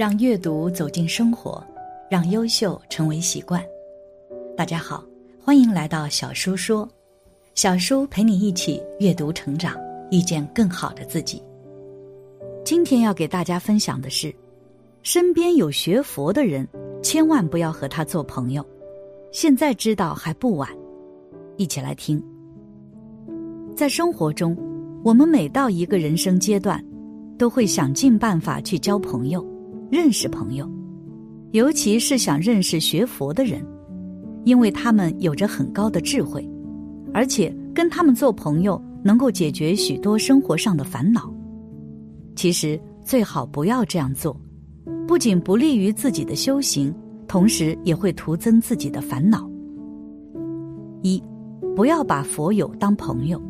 让阅读走进生活，让优秀成为习惯。大家好，欢迎来到小叔说，小叔陪你一起阅读成长，遇见更好的自己。今天要给大家分享的是，身边有学佛的人，千万不要和他做朋友。现在知道还不晚，一起来听。在生活中，我们每到一个人生阶段，都会想尽办法去交朋友。认识朋友，尤其是想认识学佛的人，因为他们有着很高的智慧，而且跟他们做朋友能够解决许多生活上的烦恼。其实最好不要这样做，不仅不利于自己的修行，同时也会徒增自己的烦恼。一，不要把佛友当朋友。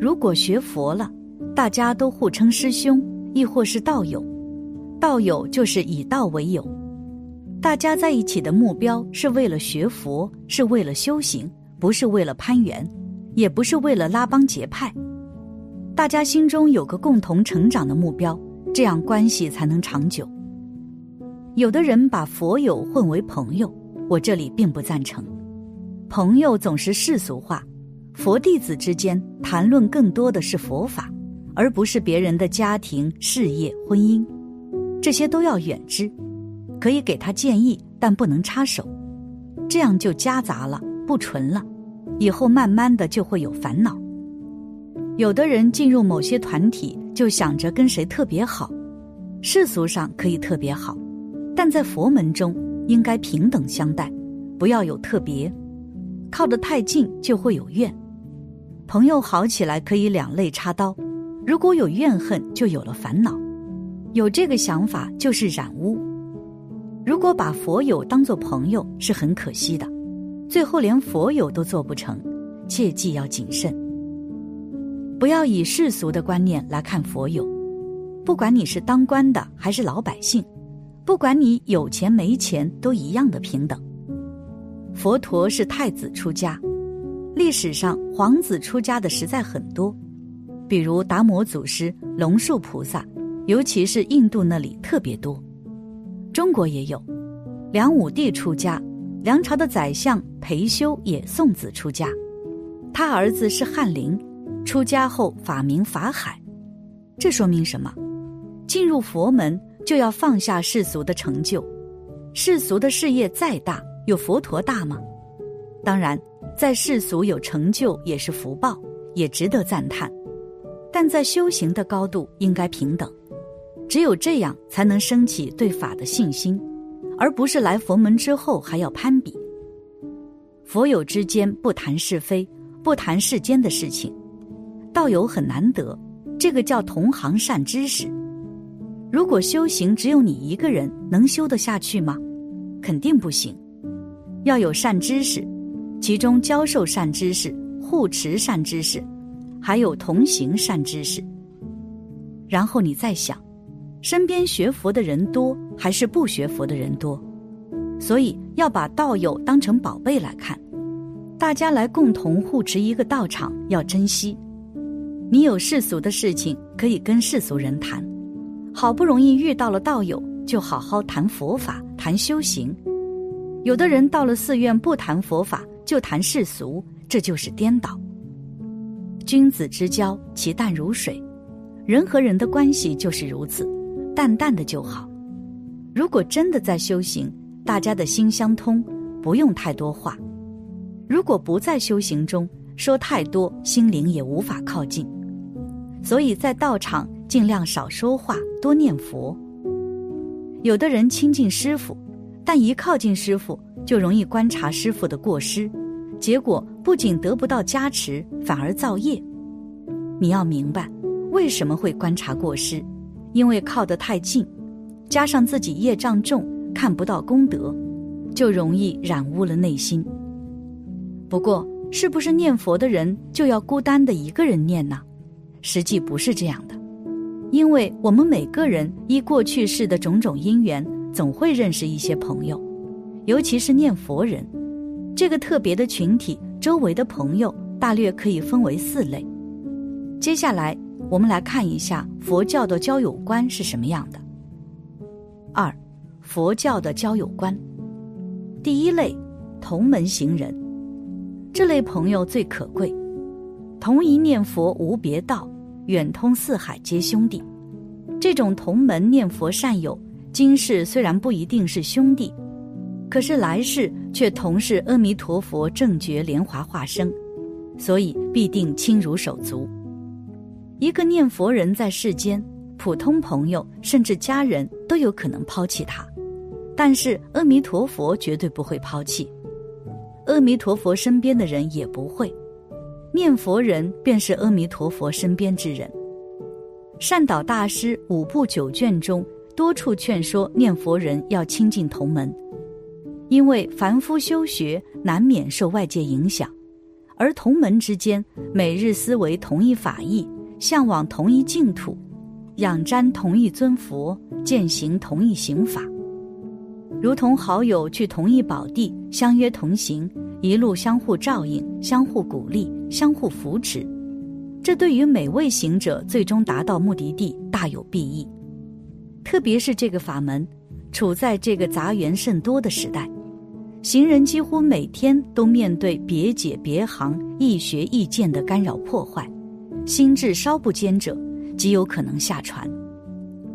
如果学佛了，大家都互称师兄，亦或是道友。道友就是以道为友，大家在一起的目标是为了学佛，是为了修行，不是为了攀缘，也不是为了拉帮结派。大家心中有个共同成长的目标，这样关系才能长久。有的人把佛友混为朋友，我这里并不赞成。朋友总是世俗化，佛弟子之间谈论更多的是佛法，而不是别人的家庭、事业、婚姻。这些都要远之，可以给他建议，但不能插手，这样就夹杂了，不纯了，以后慢慢的就会有烦恼。有的人进入某些团体，就想着跟谁特别好，世俗上可以特别好，但在佛门中应该平等相待，不要有特别，靠得太近就会有怨。朋友好起来可以两肋插刀，如果有怨恨，就有了烦恼。有这个想法就是染污。如果把佛友当做朋友是很可惜的，最后连佛友都做不成，切记要谨慎。不要以世俗的观念来看佛友，不管你是当官的还是老百姓，不管你有钱没钱，都一样的平等。佛陀是太子出家，历史上皇子出家的实在很多，比如达摩祖师、龙树菩萨。尤其是印度那里特别多，中国也有。梁武帝出家，梁朝的宰相裴休也送子出家，他儿子是翰林，出家后法名法海。这说明什么？进入佛门就要放下世俗的成就，世俗的事业再大，有佛陀大吗？当然，在世俗有成就也是福报，也值得赞叹，但在修行的高度应该平等。只有这样，才能升起对法的信心，而不是来佛门之后还要攀比。佛友之间不谈是非，不谈世间的事情，道友很难得，这个叫同行善知识。如果修行只有你一个人，能修得下去吗？肯定不行。要有善知识，其中教授善知识、护持善知识，还有同行善知识。然后你再想。身边学佛的人多还是不学佛的人多，所以要把道友当成宝贝来看，大家来共同护持一个道场，要珍惜。你有世俗的事情可以跟世俗人谈，好不容易遇到了道友，就好好谈佛法、谈修行。有的人到了寺院不谈佛法，就谈世俗，这就是颠倒。君子之交，其淡如水，人和人的关系就是如此。淡淡的就好。如果真的在修行，大家的心相通，不用太多话。如果不在修行中，说太多，心灵也无法靠近。所以在道场尽量少说话，多念佛。有的人亲近师傅，但一靠近师傅，就容易观察师傅的过失，结果不仅得不到加持，反而造业。你要明白，为什么会观察过失？因为靠得太近，加上自己业障重，看不到功德，就容易染污了内心。不过，是不是念佛的人就要孤单的一个人念呢？实际不是这样的，因为我们每个人依过去世的种种因缘，总会认识一些朋友，尤其是念佛人，这个特别的群体周围的朋友大略可以分为四类。接下来，我们来看一下佛教的交友观是什么样的。二，佛教的交友观，第一类，同门行人。这类朋友最可贵，同一念佛无别道，远通四海皆兄弟。这种同门念佛善友，今世虽然不一定是兄弟，可是来世却同是阿弥陀佛正觉莲华化身，所以必定亲如手足。一个念佛人在世间，普通朋友甚至家人都有可能抛弃他，但是阿弥陀佛绝对不会抛弃。阿弥陀佛身边的人也不会，念佛人便是阿弥陀佛身边之人。善导大师五部九卷中多处劝说念佛人要亲近同门，因为凡夫修学难免受外界影响，而同门之间每日思维同一法义，向往同一净土，仰瞻同一尊佛，践行同一行法。如同好友去同一宝地，相约同行，一路相互照应、相互鼓励、相互扶持，这对于每位行者最终达到目的地大有裨益。特别是这个法门处在这个杂缘甚多的时代，行人几乎每天都面对别解别行、易学易见的干扰破坏，心智稍不坚者，极有可能下船。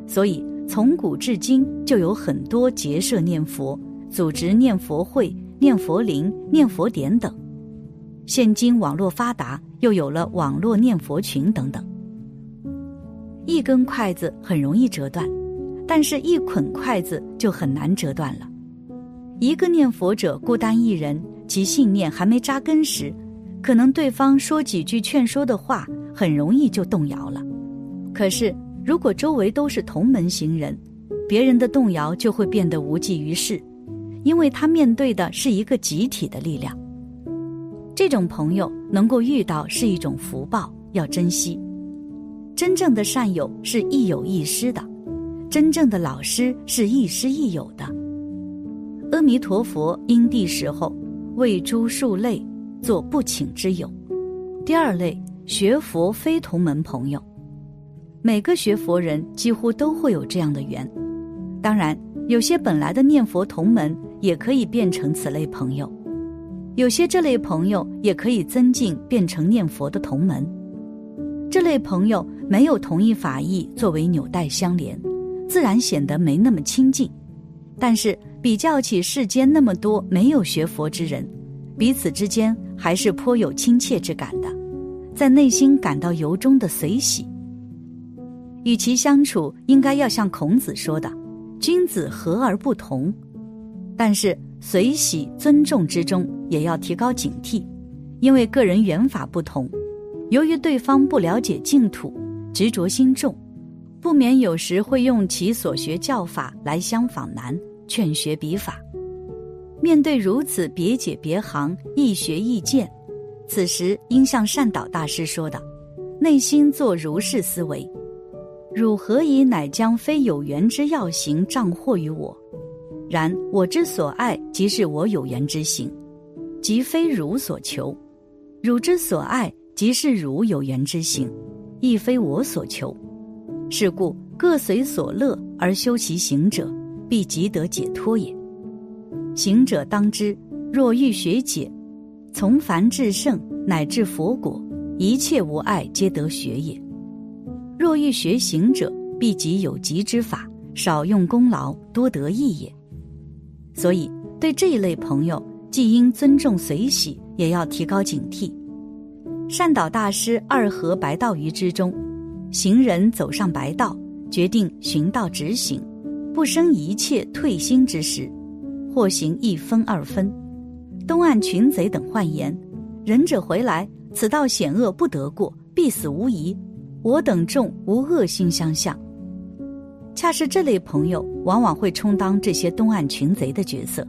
所以。从古至今就有很多结社念佛、组织念佛会、念佛铃、念佛点等。现今网络发达，又有了网络念佛群等等。一根筷子很容易折断，但是一捆筷子就很难折断了。一个念佛者孤单一人，其信念还没扎根时，可能对方说几句劝说的话，很容易就动摇了。可是。如果周围都是同门行人，别人的动摇就会变得无济于事，因为他面对的是一个集体的力量。这种朋友能够遇到是一种福报，要珍惜。真正的善友是亦友亦师的，真正的老师是亦师亦友的。阿弥陀佛因地时候为诸数类做不请之友。第二类学佛非同门朋友。每个学佛人几乎都会有这样的缘，当然，有些本来的念佛同门也可以变成此类朋友，有些这类朋友也可以增进变成念佛的同门。这类朋友没有同一法义作为纽带相连，自然显得没那么亲近。但是比较起世间那么多没有学佛之人，彼此之间还是颇有亲切之感的，在内心感到由衷的随喜。与其相处，应该要像孔子说的：“君子和而不同。”但是随喜尊重之中，也要提高警惕，因为个人缘法不同，由于对方不了解净土，执着心重，不免有时会用其所学教法来相仿难，劝学彼法。面对如此别解别行、易学易见，此时应向善导大师说道，内心作如是思维。汝何以乃将非有缘之要行障惑于我？然我之所爱，即是我有缘之行，即非汝所求；汝之所爱，即是汝有缘之行，亦非我所求。是故各随所乐而修其行者，必即得解脱也。行者当知，若欲学解，从凡至圣，乃至佛果，一切无碍，皆得学也。若欲学行者，必即有极之法，少用功劳，多得益也。所以，对这一类朋友，既应尊重随喜，也要提高警惕。善导大师二合白道于之中，行人走上白道，决定寻道直行，不生一切退心之时，或行一分二分。东岸群贼等幻言，仁者回来，此道险恶不得过，必死无疑。我等众无恶心相向。恰是这类朋友，往往会充当这些东岸群贼的角色。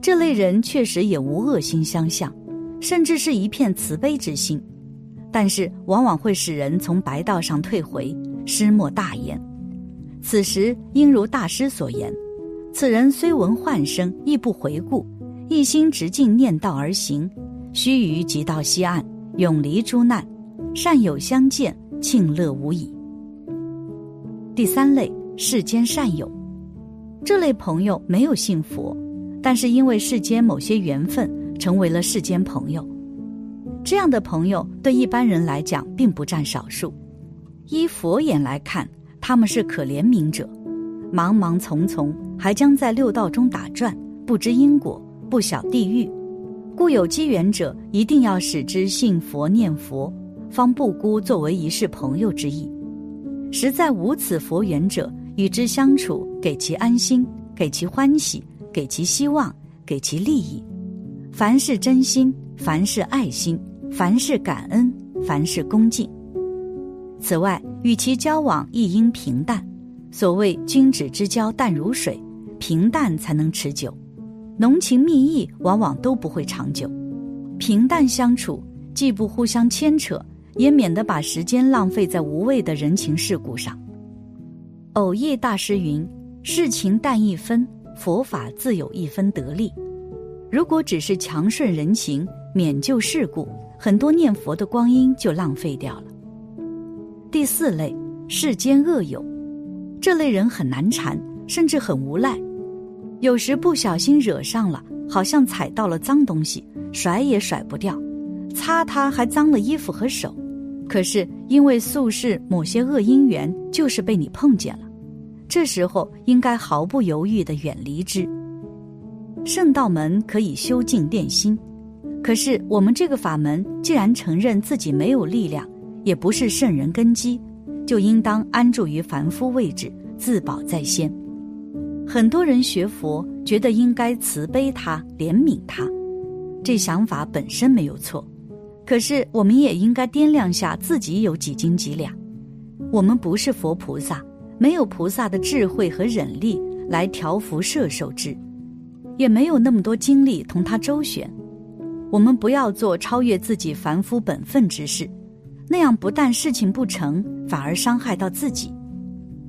这类人确实也无恶心相向，甚至是一片慈悲之心，但是往往会使人从白道上退回，失莫大言。此时应如大师所言：此人虽闻唤声，亦不回顾，一心直径念道而行，须臾即到西岸，永离诸难，善友相见，庆乐无已。第三类世间善友，这类朋友没有信佛，但是因为世间某些缘分，成为了世间朋友。这样的朋友对一般人来讲并不占少数。依佛眼来看，他们是可怜悯者，茫茫丛丛，还将在六道中打转，不知因果，不晓地狱。故有机缘者，一定要使之信佛念佛，方不孤作为一世朋友之意。实在无此佛缘者，与之相处，给其安心，给其欢喜，给其希望，给其利益。凡是真心，凡是爱心，凡是感恩，凡是恭敬。此外，与其交往亦应平淡。所谓君子之交淡如水，平淡才能持久。浓情蜜意往往都不会长久。平淡相处，既不互相牵扯。也免得把时间浪费在无谓的人情世故上。偶益大师云：“世情淡一分，佛法自有一分得力。”如果只是强顺人情，免救世故，很多念佛的光阴就浪费掉了。第四类世间恶友，这类人很难缠，甚至很无赖。有时不小心惹上了，好像踩到了脏东西，甩也甩不掉，擦它还脏了衣服和手。可是因为宿世某些恶因缘，就是被你碰见了，这时候应该毫不犹豫的远离之。圣道门可以修静炼心，可是我们这个法门既然承认自己没有力量，也不是圣人根基，就应当安住于凡夫位置，自保在先。很多人学佛觉得应该慈悲他、怜悯他，这想法本身没有错。可是，我们也应该掂量下自己有几斤几两。我们不是佛菩萨，没有菩萨的智慧和忍力来调伏摄受之，也没有那么多精力同他周旋。我们不要做超越自己凡夫本分之事，那样不但事情不成，反而伤害到自己。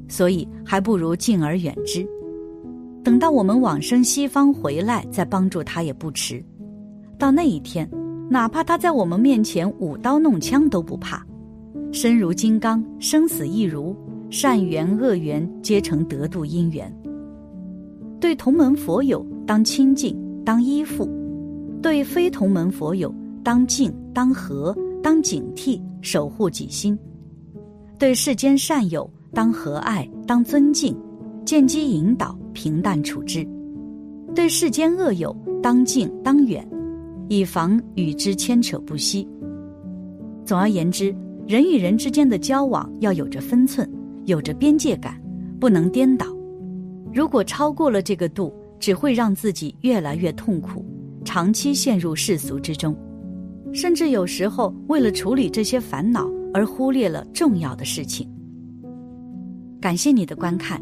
所以，还不如敬而远之。等到我们往生西方回来，再帮助他也不迟。到那一天。哪怕他在我们面前舞刀弄枪都不怕，身如金刚，生死亦如，善缘恶缘皆成得度因缘。对同门佛友当亲近，当依附；对非同门佛友当敬，当和，当警惕，守护己心；对世间善友当和蔼，当尊敬，见机引导，平淡处之；对世间恶友当近，当远。以防与之牵扯不息。总而言之，人与人之间的交往要有着分寸，有着边界感，不能颠倒。如果超过了这个度，只会让自己越来越痛苦，长期陷入世俗之中，甚至有时候为了处理这些烦恼而忽略了重要的事情。感谢你的观看，